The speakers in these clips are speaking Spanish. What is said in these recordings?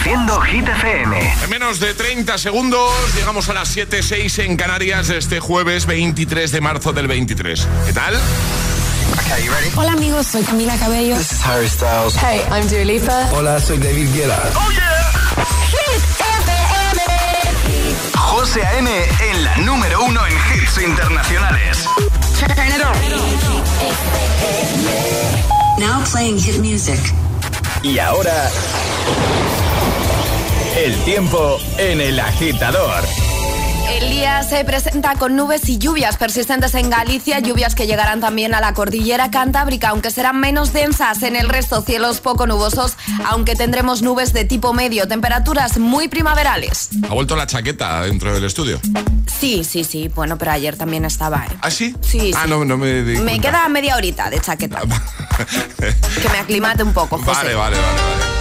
Reproduciendo Hit FM. En menos de 30 segundos llegamos a las 7.06 en Canarias este jueves 23 de marzo del 23. ¿Qué tal? Hola amigos, soy Camila Cabello. This is Harry Styles. Hey, I'm Dua Lipa. Hola, soy David Guetta. ¡Oh, yeah! Hit FM. José A.M. en la número uno en hits internacionales. Turn it on. Now playing hit music. Y ahora... El tiempo en el agitador. El día se presenta con nubes y lluvias persistentes en Galicia, lluvias que llegarán también a la cordillera cantábrica, aunque serán menos densas en el resto, cielos poco nubosos, aunque tendremos nubes de tipo medio, temperaturas muy primaverales. ¿Ha vuelto la chaqueta dentro del estudio? Sí, sí, sí, bueno, pero ayer también estaba. ¿eh? ¿Ah, sí? Sí, Ah, sí. no, no me di Me queda media horita de chaqueta, que me aclimate un poco, José. Vale, vale, vale, vale.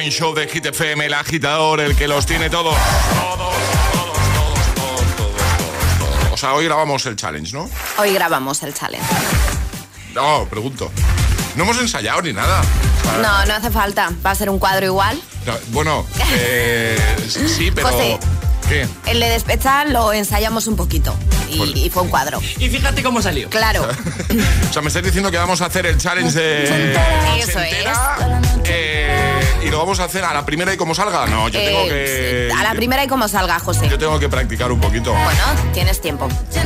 Morning Show de Hit FM, el agitador, el que los tiene todos. Todos, todos, todos, todos, todos, todos, todos. O sea, hoy grabamos el challenge, ¿no? Hoy grabamos el challenge. No, pregunto. No hemos ensayado ni nada. No, no hace falta. Va a ser un cuadro igual. No, Bueno, eh, sí, pero... José. ¿Qué? El de despecha lo ensayamos un poquito. Y, Pues- y fue un cuadro. Y fíjate cómo salió. Claro. O sea, me estáis diciendo que vamos a hacer el challenge de... Eso entera, eh, y lo vamos a hacer a la primera y como salga. No, yo tengo que... Eh, a la primera y como salga, José. Yo tengo que practicar un poquito. Bueno, tienes tiempo. Sí.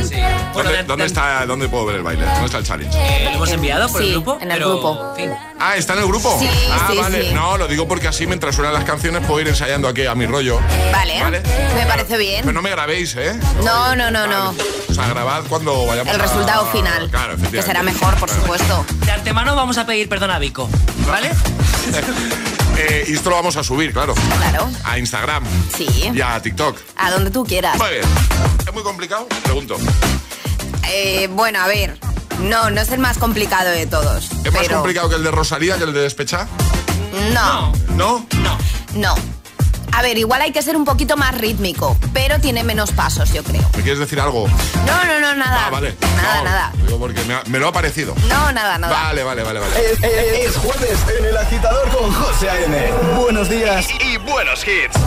Bueno, ¿Dónde, de- dónde de- está, ¿Dónde puedo ver el baile? ¿Dónde está el challenge? eh, ¿Lo hemos enviado por Sí, el grupo? en el Pero, grupo. fin. Ah, ¿está en el grupo? Sí, ah, sí, vale. sí. No, lo digo porque así mientras suenan las canciones puedo ir ensayando aquí a mi rollo. Vale, ¿Vale? me parece bien. Pero no me grabéis, ¿eh? No, no, no, no. O sea, grabad cuando vayamos El a- resultado final. Claro, efectivamente. Que será mejor, por Claro. supuesto. De antemano vamos a pedir perdón a Vico. ¿Vale? Eh, esto lo vamos a subir, claro. Claro. A Instagram. Sí. Y a TikTok. A donde tú quieras. Muy ¿Es muy complicado? Pregunto. Eh, bueno, a ver. No, no es el más complicado de todos. ¿Es más complicado que el de Rosalía, que el de Despechá? No. ¿No? No. No. A ver, igual hay que ser un poquito más rítmico, pero tiene menos pasos, yo creo. ¿Me quieres decir algo? No, no, no, nada. Ah, vale. Nada, nada. Digo porque me, lo ha parecido. No, nada, nada. Vale, vale, vale, vale. Es, jueves en el agitador con José A.M. Buenos días y buenos hits.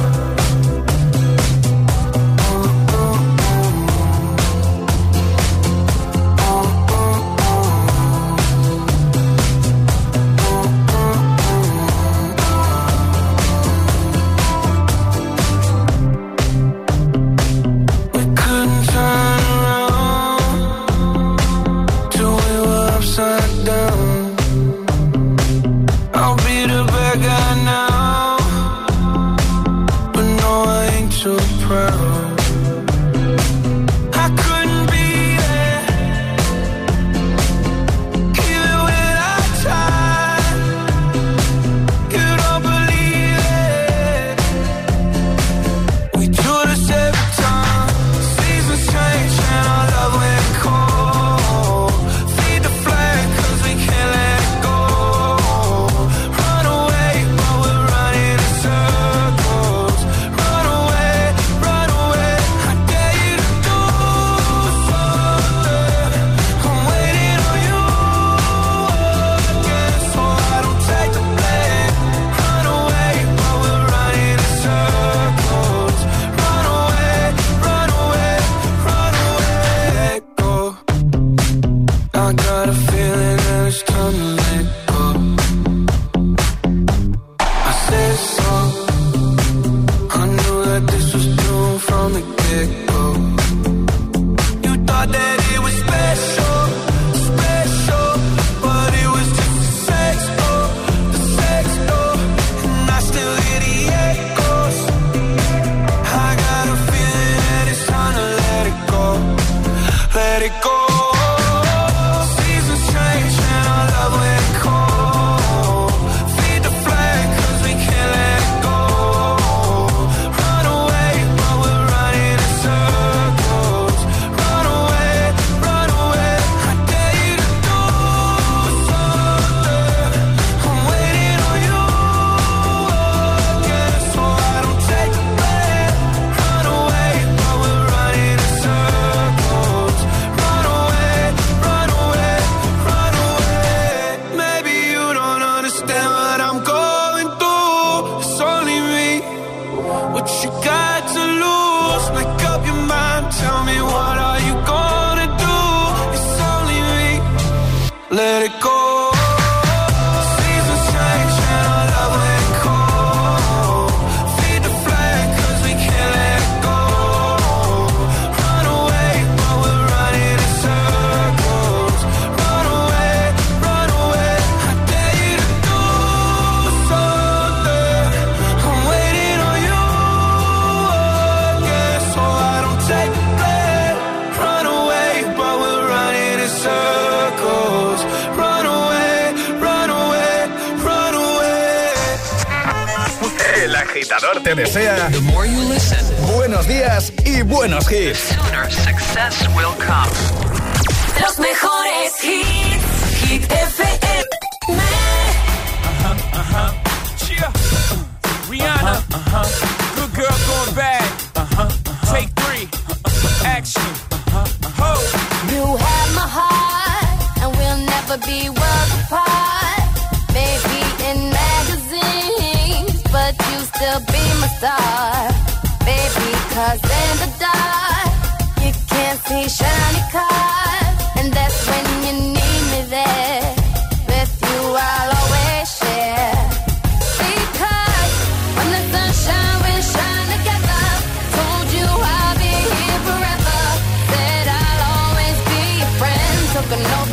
Let it go. te desea listen, buenos días y buenos hits. Los mejores hits, Hit FM. Ajá, ajá. Chia. Rihanna. Ajá, Good girl going bad. Take three. Action. Ho. You have my heart, and we'll never be worlds apart. be my star, baby, cause in the dark, you can't see shiny cars, and that's when you need me there. With you, I'll always share. Because when the sun shines, we shine together, told you I'll be here forever, said I'll always be your friend, took a.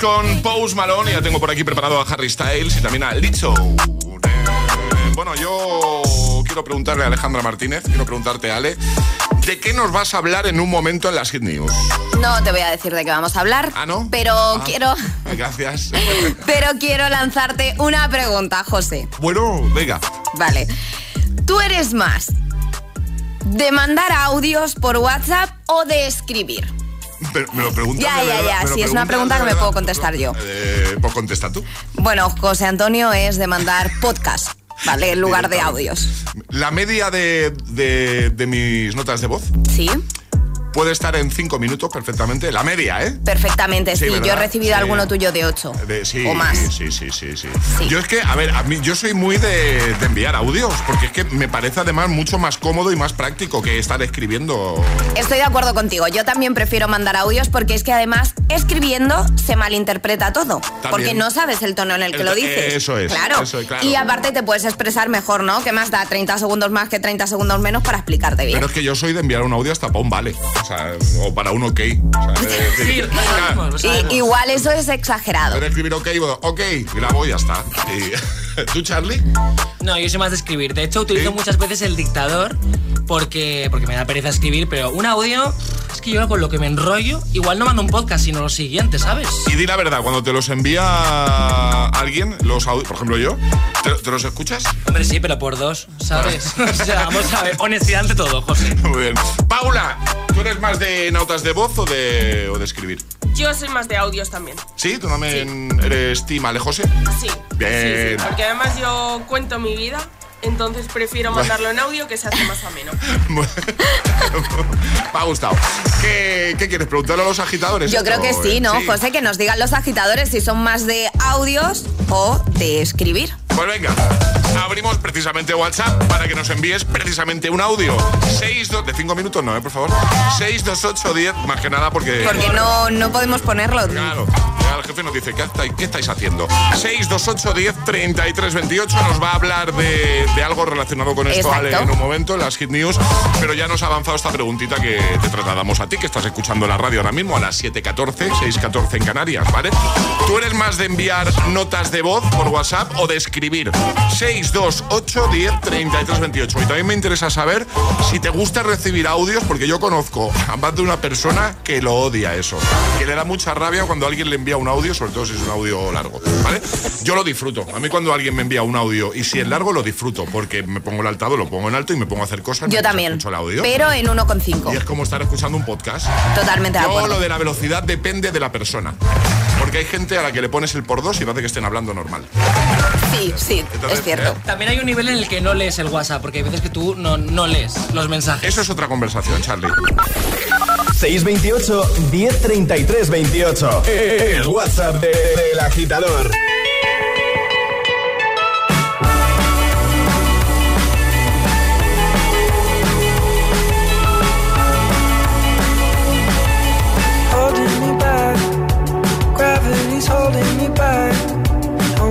con Pose Malone. Ya tengo por aquí preparado a Harry Styles y también a Lizzo. Eh, bueno, yo quiero preguntarle a Alejandra Martínez, quiero preguntarte, Ale, ¿de qué nos vas a hablar en un momento en las Hit News? No te voy a decir de qué vamos a hablar. ¿Ah, no? Pero Ah. quiero. Gracias. Pero quiero lanzarte una pregunta, José. bueno, venga. Vale. ¿Tú eres más de mandar audios por WhatsApp o de escribir? Me lo preguntas Ya, ya, ya, sí, es una pregunta que me puedo contestar yo. Eh, pues contesta tú. Bueno, José Antonio es de mandar podcast, ¿vale? En lugar de audios. La media de, de- de mis notas de voz ¿Sí? Puede estar en 5 minutos perfectamente. La media, ¿eh? Perfectamente, sí. yo he recibido Sí. alguno tuyo de 8 De- sí, o más. Sí, sí, sí, sí, Sí. Yo es que, a ver, a mí, yo soy muy de, de enviar audios, porque es que me parece además mucho más cómodo y más práctico que estar escribiendo. Estoy de acuerdo contigo. Yo también prefiero mandar audios porque es que además escribiendo se malinterpreta todo. Porque no sabes el tono en el que El- lo dices. eso es, Claro. eso es, claro. Y aparte te puedes expresar mejor, ¿no? Que más da 30 segundos más que 30 segundos menos para explicarte bien. Pero es que yo soy de enviar un audio hasta para un vale. O sea, o para un ok. O sea, de- de- Sí, lo sabemos, lo Y- sabemos. igual eso es exagerado. de escribir ok, bueno, ok, grabo y ya está. Y- ¿Tú, Charlie? No, yo soy más de escribir. De hecho, utilizo ¿Sí? muchas veces el dictador porque, porque me da pereza escribir, pero un audio, es que yo con lo que me enrollo, igual no mando un podcast, sino lo siguiente, ¿sabes? Y di la verdad, cuando te los envía alguien, los audios, por ejemplo yo, ¿te, te los escuchas? Hombre, sí, pero por dos, ¿sabes? o sea, vamos a ver, honestidad ante todo, José. Muy bien. Paula, ¿tú eres más de notas de voz o de, o de escribir? Yo soy más de audios también. ¿Sí? ¿Tú también eres Team Ale José? Sí. Bien. Sí, sí, porque además yo cuento mi vida, entonces prefiero mandarlo en audio que se hace más ameno. Me ha gustado. ¿Qué, qué quieres? ¿Preguntarle a los agitadores? Yo creo que sí, ¿no, José? Que nos digan los agitadores si son más de audios o de escribir. Pues venga, abrimos precisamente WhatsApp para que nos envíes precisamente un audio. 62 de 5 minutos, no, ¿eh? por favor. 628 10, más que nada porque. Porque no, no podemos ponerlo. Claro, ya el jefe nos dice, ¿qué estáis, qué estáis haciendo? 628 10 33 28 nos va a hablar de, de algo relacionado con esto. Ale, en un momento, en las Hit News, pero ya nos ha avanzado esta preguntita que te trasladamos a ti, que estás escuchando la radio ahora mismo a las 7.14, 6.14 en Canarias, ¿vale? ¿Tú eres más de enviar notas de voz por WhatsApp o de escribir? 628 10 33 28. Y también me interesa saber si te gusta recibir audios, porque yo conozco a más de una persona que lo odia eso, que le da mucha rabia cuando alguien le envía un audio, sobre todo si es un audio largo, ¿vale? Yo lo disfruto. A mí cuando alguien me envía un audio y si es largo lo disfruto, porque me pongo el altavoz, lo pongo en alto y me pongo a hacer cosas. Yo también. escucho el audio. Pero en Y 1,5. es como estar escuchando un podcast. Totalmente de Yo acuerdo. lo de la velocidad depende de la persona. Porque hay gente a la que le pones el por dos y hace que estén hablando normal. Sí, sí, Entonces, es cierto. También hay un nivel en el que no lees el WhatsApp, porque hay veces que tú no, no lees los mensajes. Eso es otra conversación, Charlie. 628 1033 28. El WhatsApp de- del agitador. holding me back.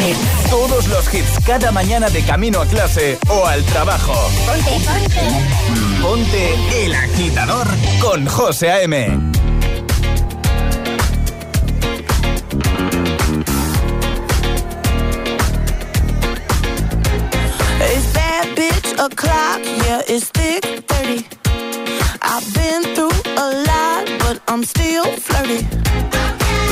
hits. Todos los hits cada mañana de camino a clase o al trabajo. Ponte, ponte. Ponte El Agitador con José A.M. It's bad bitch o'clock, yeah, it's thick 30. I've been through a lot, but I'm still flirty.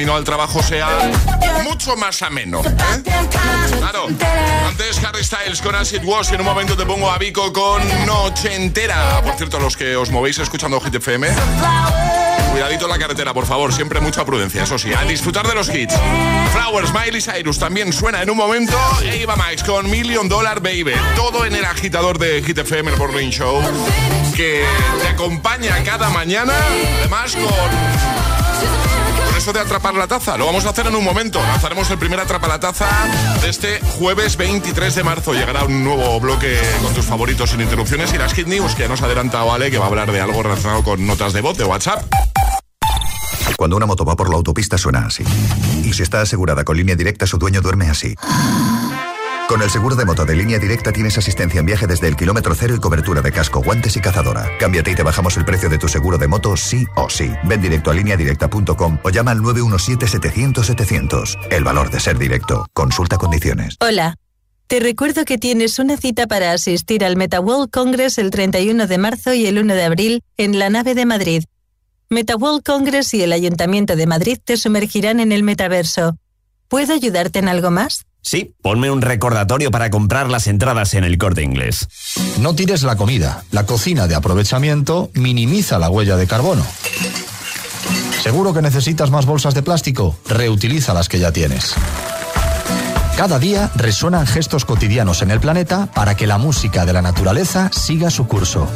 Camino al trabajo sea mucho más ameno. Claro. Antes Harry Styles con As It Was y en un momento te pongo a Vico con Noche Entera. Por cierto, los que os movéis escuchando Hit FM, cuidadito en la carretera, por favor. Siempre mucha prudencia, eso sí. A disfrutar de los hits. Flowers, Miley Cyrus también suena en un momento. Eva Max con Million Dollar Baby. Todo en el agitador de Hit FM, el Morning Show. Que te acompaña cada mañana. Además, con eso de atrapar la taza. Lo vamos a hacer en un momento. Lanzaremos el primer atrapa la taza de este jueves 23 de marzo. Llegará un nuevo bloque con tus favoritos sin interrupciones y las Hit News que ya nos ha adelantado Ale, que va a hablar de algo relacionado con notas de voz de WhatsApp. Cuando una moto va por la autopista suena así. Y si está asegurada con línea directa, su dueño duerme así. Con el seguro de moto de línea directa tienes asistencia en viaje desde el kilómetro cero y cobertura de casco, guantes y cazadora. Cámbiate y te bajamos el precio de tu seguro de moto sí o sí. Ven directo a lineadirecta.com o llama al 917-700-700. El valor de ser directo. Consulta condiciones. Hola. Te recuerdo que tienes una cita para asistir al MetaWorld Congress el 31 de marzo y el 1 de abril en la nave de Madrid. MetaWorld Congress y el Ayuntamiento de Madrid te sumergirán en el metaverso. ¿Puedo ayudarte en algo más? Sí, ponme un recordatorio para comprar las entradas en el corte inglés. No tires la comida. La cocina de aprovechamiento minimiza la huella de carbono. ¿Seguro que necesitas más bolsas de plástico? Reutiliza las que ya tienes. Cada día resuenan gestos cotidianos en el planeta para que la música de la naturaleza siga su curso.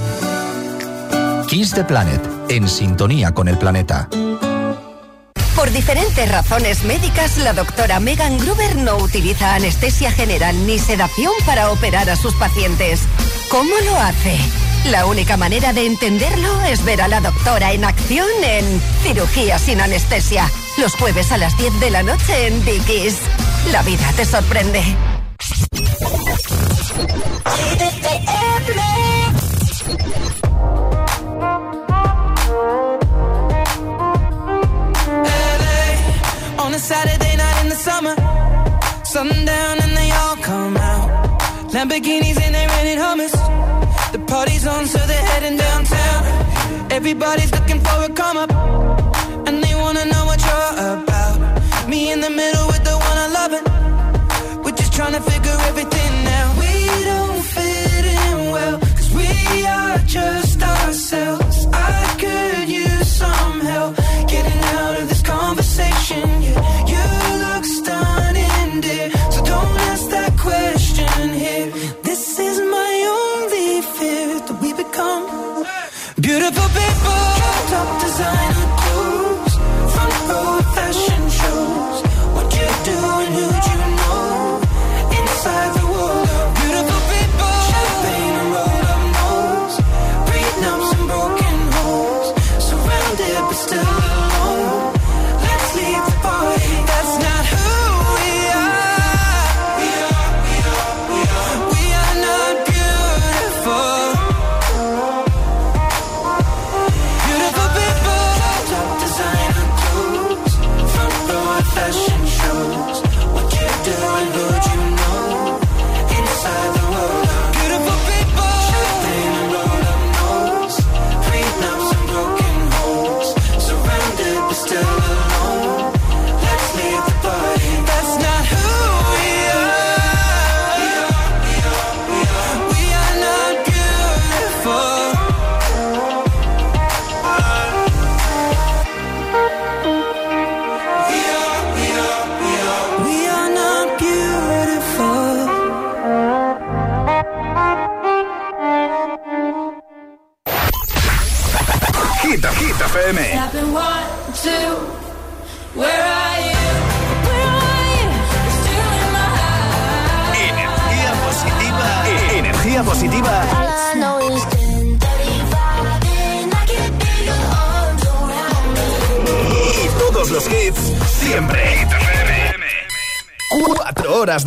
Kiss the Planet, en sintonía con el planeta. Por diferentes razones médicas, la doctora Megan Gruber no utiliza anestesia general ni sedación para operar a sus pacientes. ¿Cómo lo hace? La única manera de entenderlo es ver a la doctora en acción en Cirugía sin anestesia. Los jueves a las 10 de la noche en Dickies. La vida te sorprende. Sundown and they all come out. Lamborghinis and they rented hummus. The party's on, so they're heading downtown. Everybody's looking for a come up. And they wanna know what you're about. Me in the middle with the one I love it. We're just trying to figure everything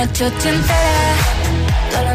Noche ochentera, toda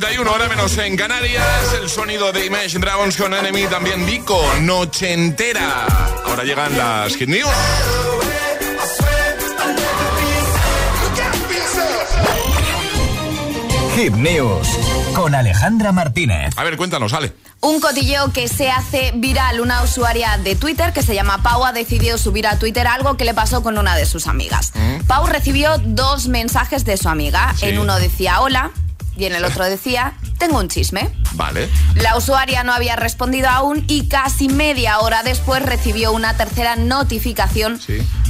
7.31, hora menos en Canarias. El sonido de Imagine Dragons con Enemy, también Vico, Noche entera. Ahora llegan las Hit News. Hit News con Alejandra Martínez. A ver, cuéntanos, Ale. Un cotilleo que se hace viral. Una usuaria de Twitter que se llama Pau ha decidido subir a Twitter algo que le pasó con una de sus amigas. Pau recibió dos mensajes de su amiga. Sí. En uno decía hola y en el otro decía tengo un chisme. Vale. La usuaria no había respondido aún y casi media hora después recibió una tercera notificación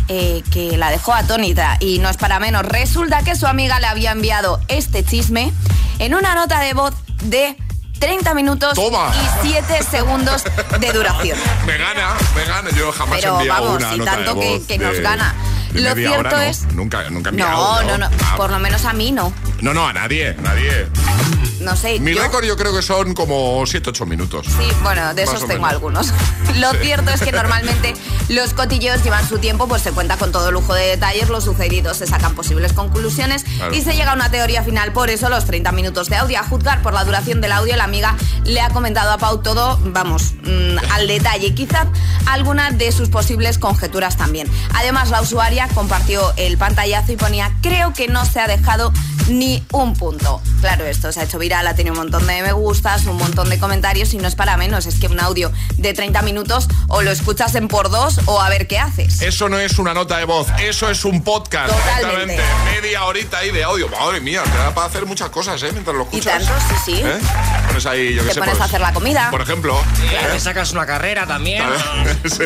eh, que la dejó atónita. Y no es para menos, resulta que su amiga le había enviado este chisme en una nota de voz de 30 minutos Toma. y 7 segundos de duración. Me gana, me gana. Yo jamás he Pero enviado vamos, una y nota tanto de que- voz que nos de- gana. De Lo media cierto hora, no. es- Nunca, nunca he No, enviado. no, no, Ah, por lo menos a mí no. No, no, a nadie, nadie. no sé. Mi yo- récord yo creo que son como 7-8 minutos. Sí, bueno, de esos tengo menos. algunos. Lo Sí. cierto es que normalmente los cotilleos llevan su tiempo, pues se cuenta con todo lujo de detalles, lo sucedido, se sacan posibles conclusiones Claro. y se llega a una teoría final. Por eso los 30 minutos de audio, a juzgar por la duración del audio, la amiga le ha comentado a Pau todo, vamos, mm, al detalle, quizás algunas de sus posibles conjeturas también. Además, la usuaria compartió el pantallazo y ponía, creo que no se ha dejado ni un punto. Claro, esto se ha hecho viral, ha tenido un montón de me gustas, un montón de comentarios y no es para menos, es que un audio de 30 minutos o lo escuchas en por dos o a ver qué haces. Eso no es una nota de voz, eso es un podcast. Totalmente. Media horita ahí de audio. Madre mía, te da para hacer muchas cosas, ¿eh? Mientras lo Y escuchas. tanto, sí, sí. ¿Eh? Pones ahí, yo qué Te sé, pones pues, a hacer la comida. Por ejemplo. ¿eh? Te sacas una carrera también. Sí.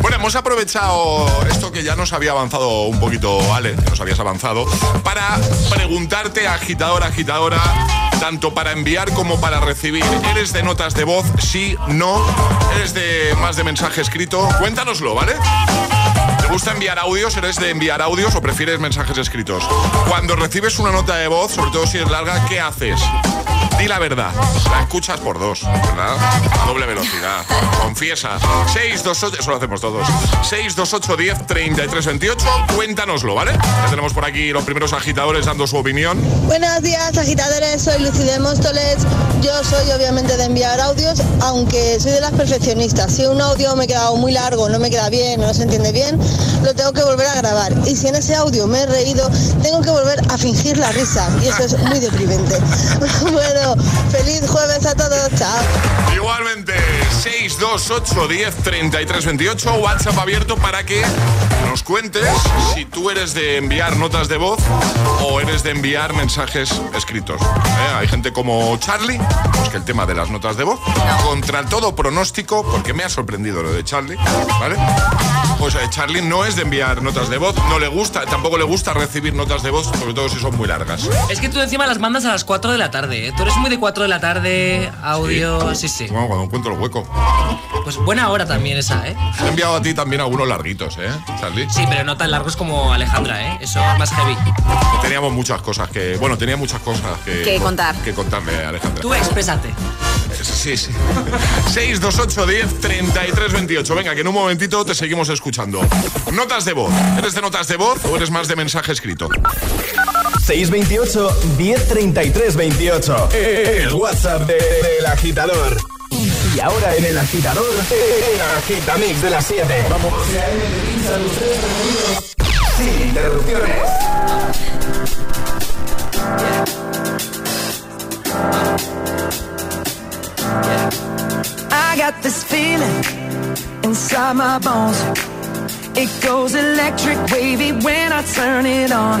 Bueno, hemos aprovechado esto que ya nos había avanzado un poquito, Ale, nos habías avanzado, para preguntarte, agitadora, agitadora, tanto para enviar como para recibir. ¿Eres de notas de voz? Sí, no. ¿Eres de más de mensaje escrito? Cuéntanoslo, ¿vale? ¿Te gusta enviar audios? ¿Eres de enviar audios o prefieres mensajes escritos? Cuando recibes una nota de voz, sobre todo si es larga, ¿qué haces? Di la verdad. La escuchas por dos, ¿verdad? A doble velocidad. Confiesa. 628, eso lo hacemos todos. 628 10 33 28. Cuéntanoslo, ¿vale? Ya tenemos por aquí los primeros agitadores dando su opinión. Buenos días, agitadores. Soy Lucy de Móstoles. Yo soy obviamente de enviar audios, aunque soy de las perfeccionistas. Si un audio me ha quedado muy largo, no me queda bien, no se entiende bien, lo tengo que volver a grabar. Y si en ese audio me he reído, tengo que volver a fingir la risa. Y eso es muy deprimente. bueno, feliz jueves a todos. Chao. Igualmente, 628 10 33 28, WhatsApp abierto para que nos cuentes si tú eres de enviar notas de voz o eres de enviar mensajes escritos. ¿Eh? Hay gente como Charlie, pues que el tema de las notas de voz, contra todo pronóstico, porque me ha sorprendido lo de Charlie, ¿vale? Pues eh, Charlie no es de enviar notas de voz, no le gusta, tampoco le gusta recibir notas de voz, sobre todo si son muy largas. Es que tú encima las mandas a las 4 de la tarde, ¿eh? Tú eres muy de 4 de la tarde, audio, sí, sí. Bueno, cuando encuentro el hueco. Pues buena hora también esa, ¿eh? Te he enviado a ti también algunos larguitos, ¿eh, Charlie? Sí, pero no tan largos como Alejandra, ¿eh? Eso es más heavy. Teníamos muchas cosas que. Bueno, tenía muchas cosas que, Que contar. Que contarle, Alejandra. Tú exprésate. Sí, sí. 628 10 33 28. Venga, que en un momentito te seguimos escuchando. Notas de voz. ¿Eres de notas de voz o eres más de mensaje escrito? 628 1033 28. El WhatsApp de- del agitador. Y ahora en el agitador, el agitamix de las 7. Vamos. Sin interrupciones. I got this feeling inside my bones. It goes electric wavy when I turn it on.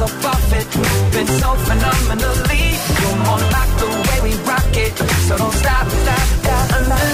off of it, moving so phenomenally. You're more like the way we rock it, so don't stop, stop, stop.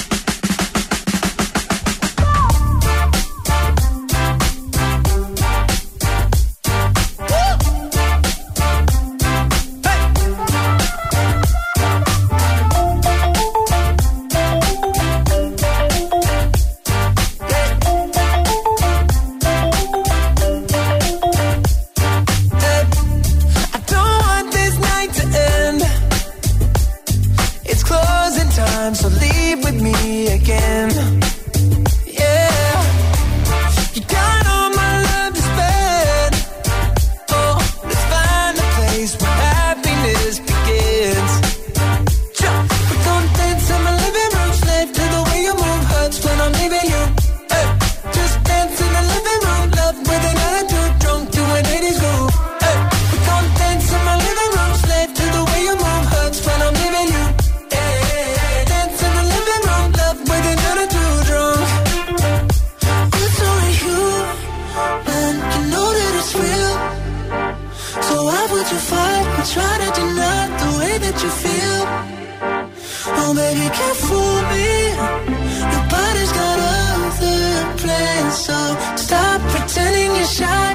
Try to deny the way that you feel? Oh, baby, can't fool me. Your body's got other plans, so stop pretending you're shy.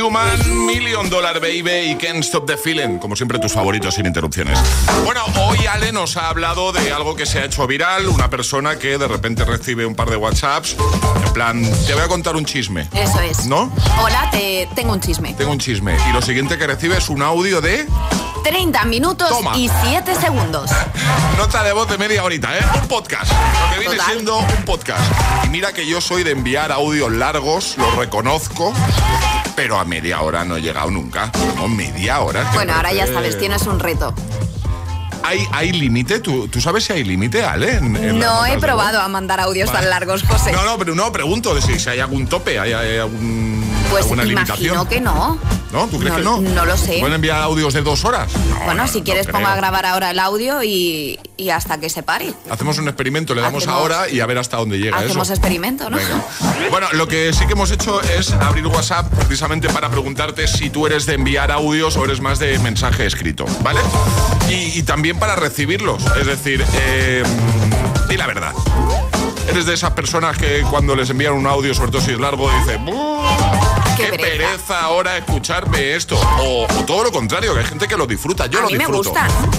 Human, Million Dollar Baby y Can't Stop the Feeling. Como siempre, tus favoritos sin interrupciones. Bueno, hoy Ale nos ha hablado de algo que se ha hecho viral. Una persona que de repente recibe un par de WhatsApps. En plan, te voy a contar un chisme. Eso es. ¿No? Hola, te tengo un chisme. Tengo un chisme. Y lo siguiente que recibe es un audio de 30 minutos Toma. y 7 segundos. nota de voz de media horita, ¿eh? Un podcast. Lo que viene Total. siendo un podcast. Y mira que yo soy de enviar audios largos, lo reconozco. Pero a media hora no he llegado nunca. No, media hora. Bueno, ahora ya sabes, tienes un reto. ¿Hay, hay límite? ¿Tú, ¿Tú sabes si hay límite, Ale? en- en las No he probado a mandar audios Vale. tan largos, José. No, no, pero no, pregunto de si, si hay algún tope, hay, hay algún, Pues alguna imagino limitación. que no. ¿No? ¿Tú crees No- que no? no lo sé. ¿Pueden enviar audios de dos horas? No, bueno, no, si quieres creo. pongo a grabar ahora el audio y, y hasta que se pare. Hacemos un experimento, le damos Hacemos- ahora y a ver hasta dónde llega Hacemos eso. experimento, ¿no? Venga. Bueno, lo que sí que hemos hecho es abrir WhatsApp precisamente para preguntarte si tú eres de enviar audios o eres más de mensaje escrito, ¿vale? Y, y también para recibirlos, es decir, eh, di la verdad. Eres de esas personas que cuando les envían un audio, sobre todo si es largo, dice, "Buh, Qué qué, pereza". pereza ahora escucharme esto. O, o todo lo contrario, que hay gente que lo disfruta. Yo A lo mí me disfruto.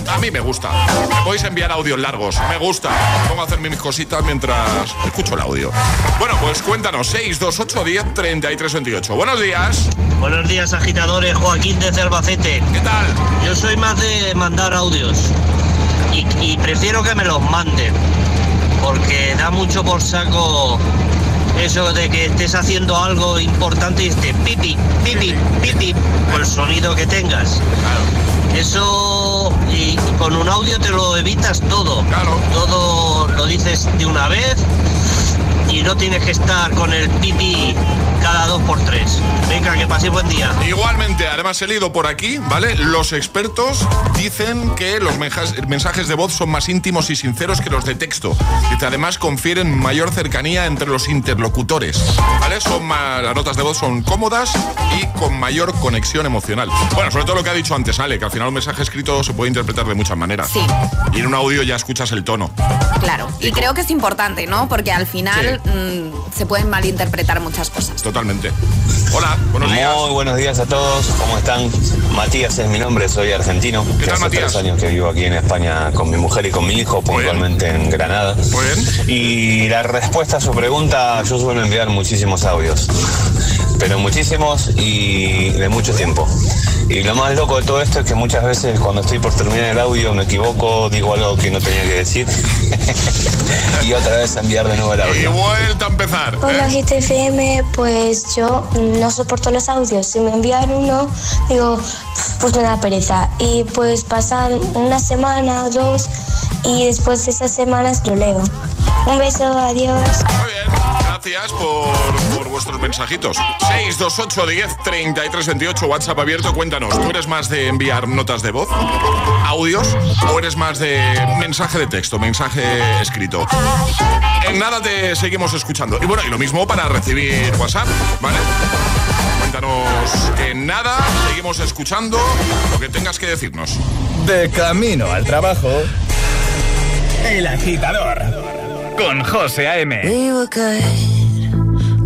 A mí me gusta. Me podéis enviar audios largos. Me gusta. Pongo a hacer mis cositas mientras escucho el audio. Bueno, pues cuéntanos. 628 10 33 28. Buenos días. Buenos días, agitadores. Joaquín desde Albacete. ¿Qué tal? Yo soy más de mandar audios y, y prefiero que me los manden porque da mucho por saco eso de que estés haciendo algo importante y esté pipi, pipi, pipi, por el sonido que tengas. Eso y, y con un audio te lo evitas todo. Todo lo dices de una vez y no tienes que estar con el pipi cada dos por tres. Venga, que pase buen día. Igualmente, además he leído por aquí, ¿vale? Los expertos dicen que los mensajes de voz son más íntimos y sinceros que los de texto. Y que además confieren mayor cercanía entre los interlocutores, ¿vale? Son más, las notas de voz son cómodas y con mayor conexión emocional. Bueno, sobre todo lo que ha dicho antes Ale, que al final un mensaje escrito se puede interpretar de muchas maneras. Sí. Y en un audio ya escuchas el tono. Claro. Y creo que es importante, ¿no? Porque al final mm, se pueden malinterpretar muchas cosas. Totalmente. Hola, buenos días. Muy buenos días a todos, ¿cómo están? Matías es mi nombre, soy argentino. ¿Qué tal, hace Matías? tres años que vivo aquí en España con mi mujer y con mi hijo, puntualmente en Granada. Y la respuesta a su pregunta, yo suelo enviar muchísimos audios, pero muchísimos y de mucho tiempo. Y lo más loco de todo esto es que muchas veces cuando estoy por terminar el audio me equivoco, digo algo que no tenía que decir y otra vez enviar de nuevo el audio. Y vuelta a empezar. Hola ¿eh? GTFM, pues yo no soporto los audios. Si me envían uno, digo, pues me da pereza. Y pues pasan una semana, dos, y después de esas semanas lo leo. Un beso, adiós. Gracias por, vuestros mensajitos. 628 10 33 28, WhatsApp abierto. Cuéntanos, ¿tú eres más de enviar notas de voz, audios, o eres más de mensaje de texto, mensaje escrito? En nada te seguimos escuchando. Y bueno, y lo mismo para recibir WhatsApp, ¿vale? Cuéntanos en nada, seguimos escuchando lo que tengas que decirnos. De camino al trabajo, El Agitador, con José A.M. We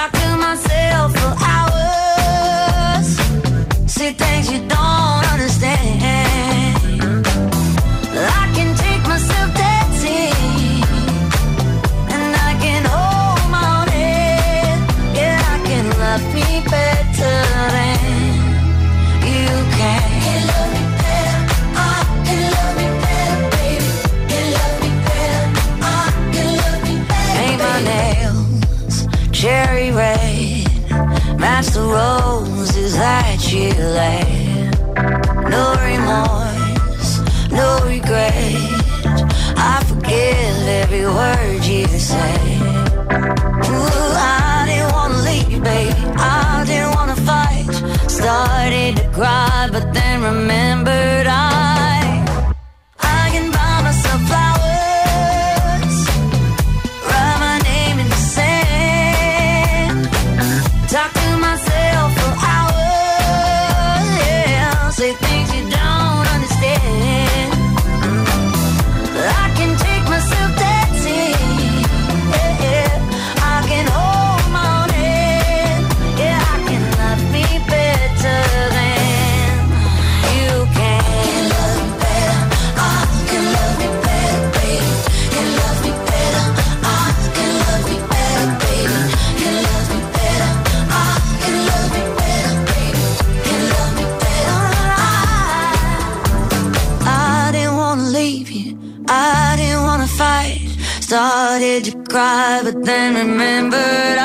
Doctor No remorse, no. I forgive every word you said. Ooh, I didn't wanna leave, babe. I didn't wanna fight. Started to cry, but then remember. cry, but then remembered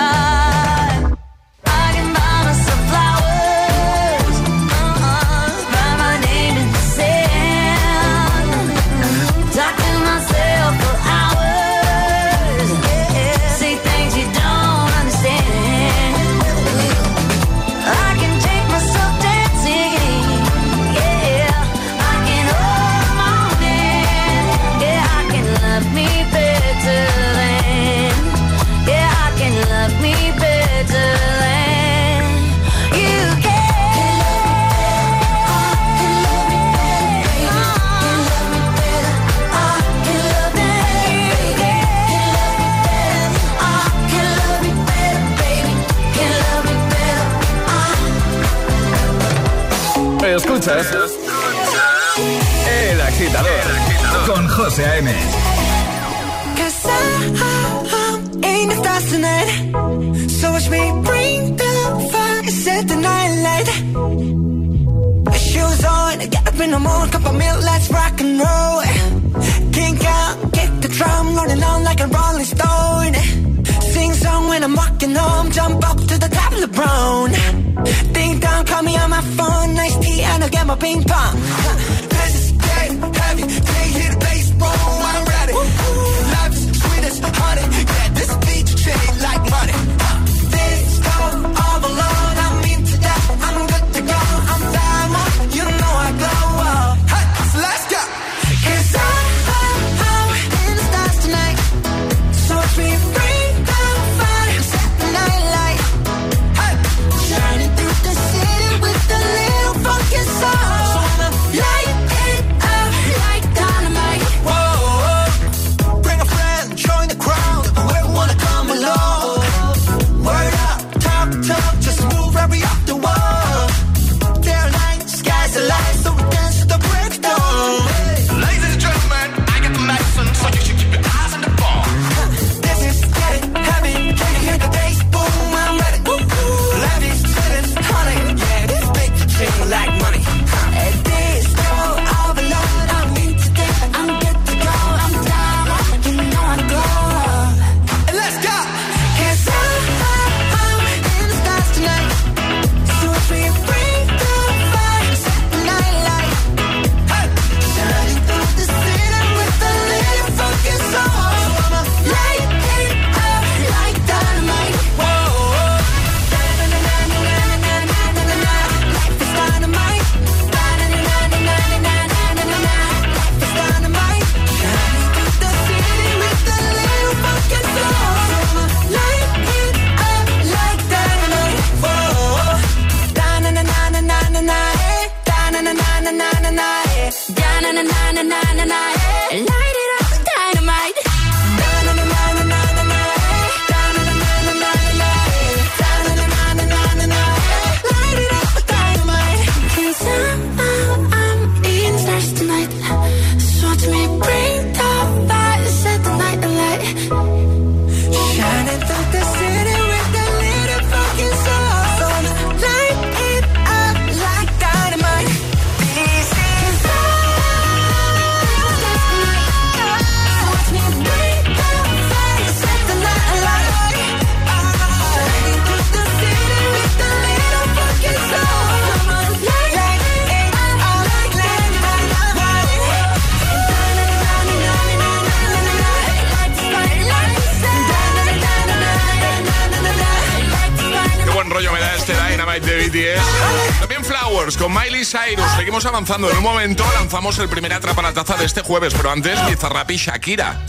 Avanzando. En un momento lanzamos el primer atrapa la taza de este jueves, pero antes Bizarrap y Shakira.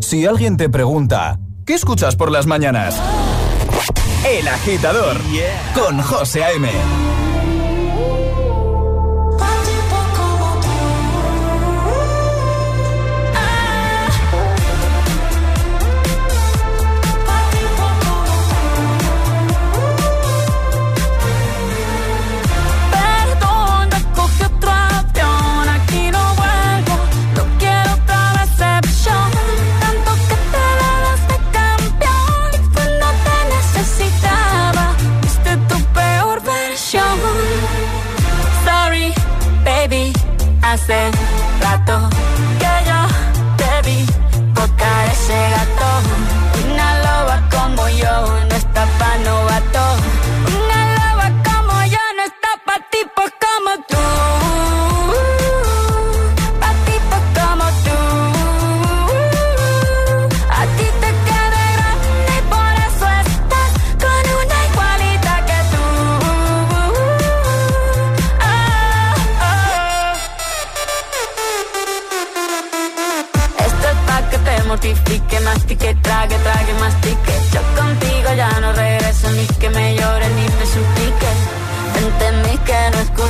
Si alguien te pregunta, ¿qué escuchas por las mañanas? El agitador con José A.M. hace rato que yo te vi tocar ese gato. Una loba como yo no está pa' novato.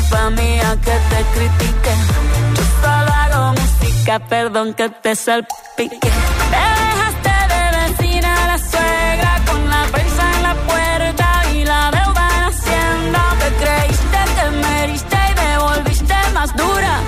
Culpa mía que te critique. Yo solo hago música, perdón que te salpique. Te dejaste de vecina la suegra con la prisa en la puerta y la deuda en Hacienda. Te creíste que me y me volviste más dura.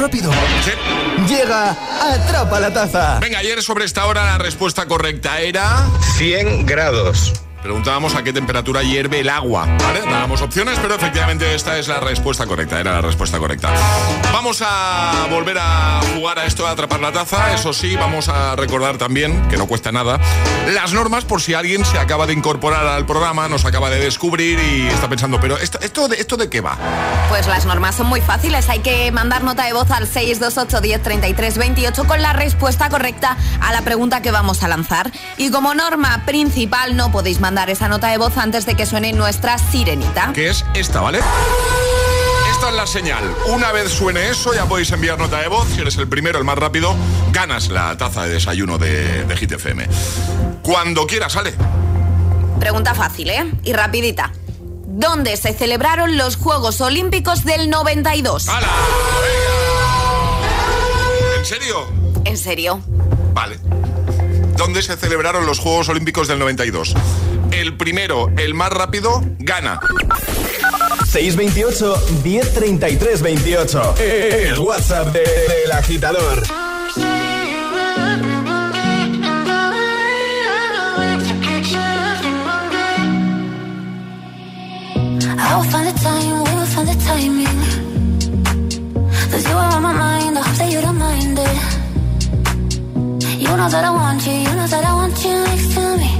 Rápido. Llega Atrapa la Taza. Venga, ayer sobre esta hora la respuesta correcta era... 100 grados. Preguntábamos a qué temperatura hierve el agua. Dábamos opciones, pero efectivamente esta es la respuesta correcta, era la respuesta correcta. Vamos a volver a jugar a esto de atrapar la taza, eso sí, vamos a recordar también, que no cuesta nada, las normas por si alguien se acaba de incorporar al programa, nos acaba de descubrir y está pensando, pero ¿esto, esto, de, esto de qué va? Pues las normas son muy fáciles. Hay que mandar nota de voz al 628 10 33 28 con la respuesta correcta a la pregunta que vamos a lanzar. Y como norma principal, no podéis mandar esa nota de voz antes de que suene nuestra sirenita. Que es esta, ¿vale? Esta es la señal. Una vez suene eso, ya podéis enviar nota de voz. Si eres el primero, el más rápido, ganas la taza de desayuno de, de Hit FM. Cuando quieras, sale. Pregunta fácil, ¿eh? Y rapidita. ¿Dónde se celebraron los Juegos Olímpicos del 92? ¡Hala! ¿En serio? ¿En serio? Vale. ¿Dónde se celebraron los Juegos Olímpicos del 92? El primero, el más rápido, gana. 628 1033 28. El WhatsApp del de, El agitador. I'll find the time, we'll find the timing. Cause you are on my mind, I hope that you don't mind it. You know that I want you, you know that I want you next to me.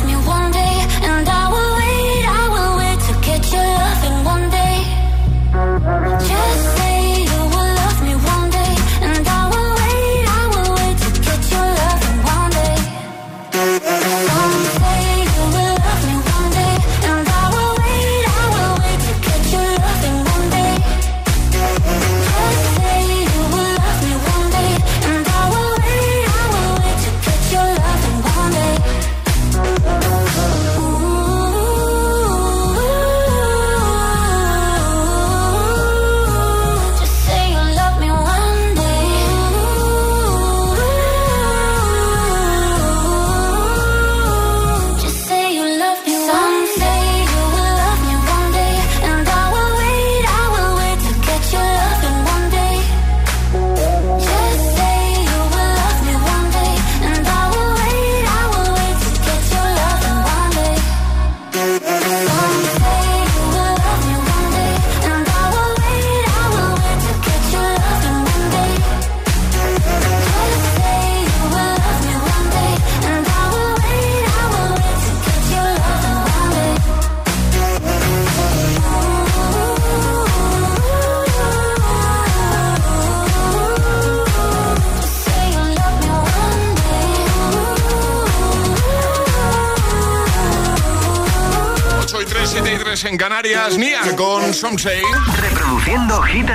en Canarias. Nia con Somsei. Reproduciendo Hit.